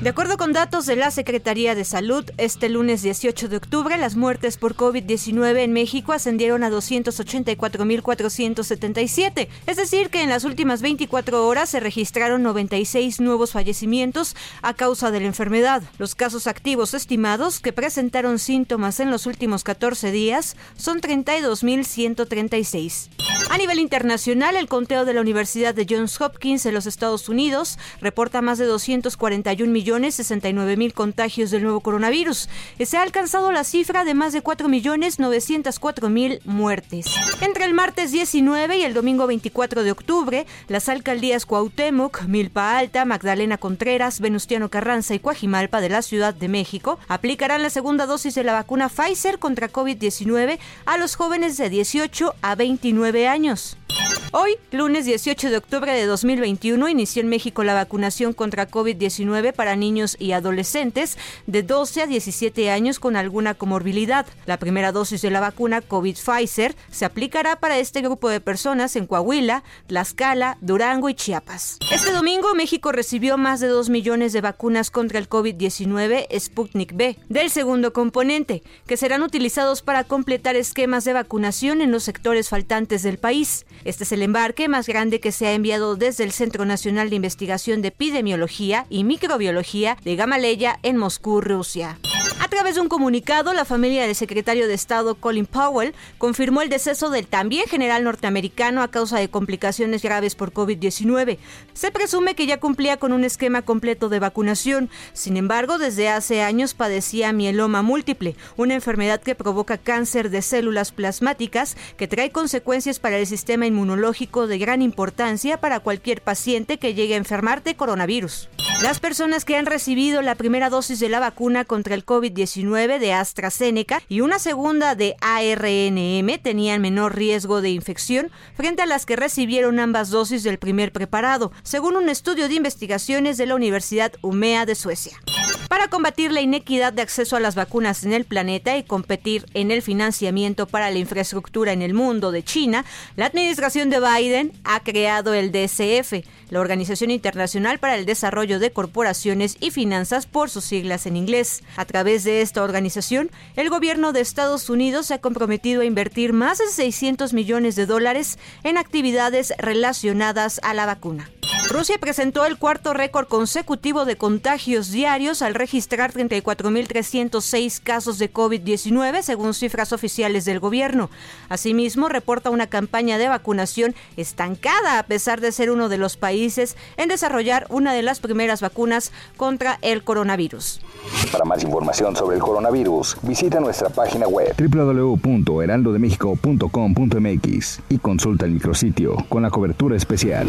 De acuerdo con datos de la Secretaría de Salud, este lunes 18 de octubre las muertes por COVID-19 en México ascendieron a 284.477, es decir, que en las últimas 24 horas se registraron 96 nuevos fallecimientos a causa de la enfermedad. Los casos activos estimados que presentaron síntomas en los últimos 14 días son 32.136. A nivel internacional, el conteo de la Universidad de Johns Hopkins en los Estados Unidos reporta más de 241 millones 69 mil contagios del nuevo coronavirus. Se ha alcanzado la cifra de más de 4 millones 904 mil muertes. Entre el martes 19 y el domingo 24 de octubre, las alcaldías Cuauhtémoc, Milpa Alta, Magdalena Contreras, Venustiano Carranza y Coajimalpa de la Ciudad de México aplicarán la segunda dosis de la vacuna Pfizer contra COVID-19 a los jóvenes de 18 a 29 años años. Hoy, lunes 18 de octubre de 2021, inició en México la vacunación contra COVID-19 para niños y adolescentes de 12 a 17 años con alguna comorbilidad. La primera dosis de la vacuna COVID Pfizer se aplicará para este grupo de personas en Coahuila, Tlaxcala, Durango y Chiapas. Este domingo, México recibió más de 2 millones de vacunas contra el COVID-19 Sputnik B, del segundo componente, que serán utilizados para completar esquemas de vacunación en los sectores faltantes del país. Este es el embarque más grande que se ha enviado desde el Centro Nacional de Investigación de Epidemiología y Microbiología de Gamaleya en Moscú, Rusia. Través de un comunicado, la familia del secretario de Estado Colin Powell confirmó el deceso del también general norteamericano a causa de complicaciones graves por COVID-19. Se presume que ya cumplía con un esquema completo de vacunación. Sin embargo, desde hace años padecía mieloma múltiple, una enfermedad que provoca cáncer de células plasmáticas que trae consecuencias para el sistema inmunológico de gran importancia para cualquier paciente que llegue a enfermar de coronavirus. Las personas que han recibido la primera dosis de la vacuna contra el COVID-19 de AstraZeneca y una segunda de ARNM tenían menor riesgo de infección frente a las que recibieron ambas dosis del primer preparado, según un estudio de investigaciones de la Universidad UMEA de Suecia. Para combatir la inequidad de acceso a las vacunas en el planeta y competir en el financiamiento para la infraestructura en el mundo de China, la administración de Biden ha creado el DCF, la Organización Internacional para el Desarrollo de Corporaciones y Finanzas por sus siglas en inglés. A través de esta organización, el gobierno de Estados Unidos se ha comprometido a invertir más de 600 millones de dólares en actividades relacionadas a la vacuna. Rusia presentó el cuarto récord consecutivo de contagios diarios al registrar 34.306 casos de COVID-19 según cifras oficiales del gobierno. Asimismo, reporta una campaña de vacunación estancada a pesar de ser uno de los países en desarrollar una de las primeras vacunas contra el coronavirus. Para más información sobre el coronavirus, visita nuestra página web www.heraldodemexico.com.mx y consulta el micrositio con la cobertura especial.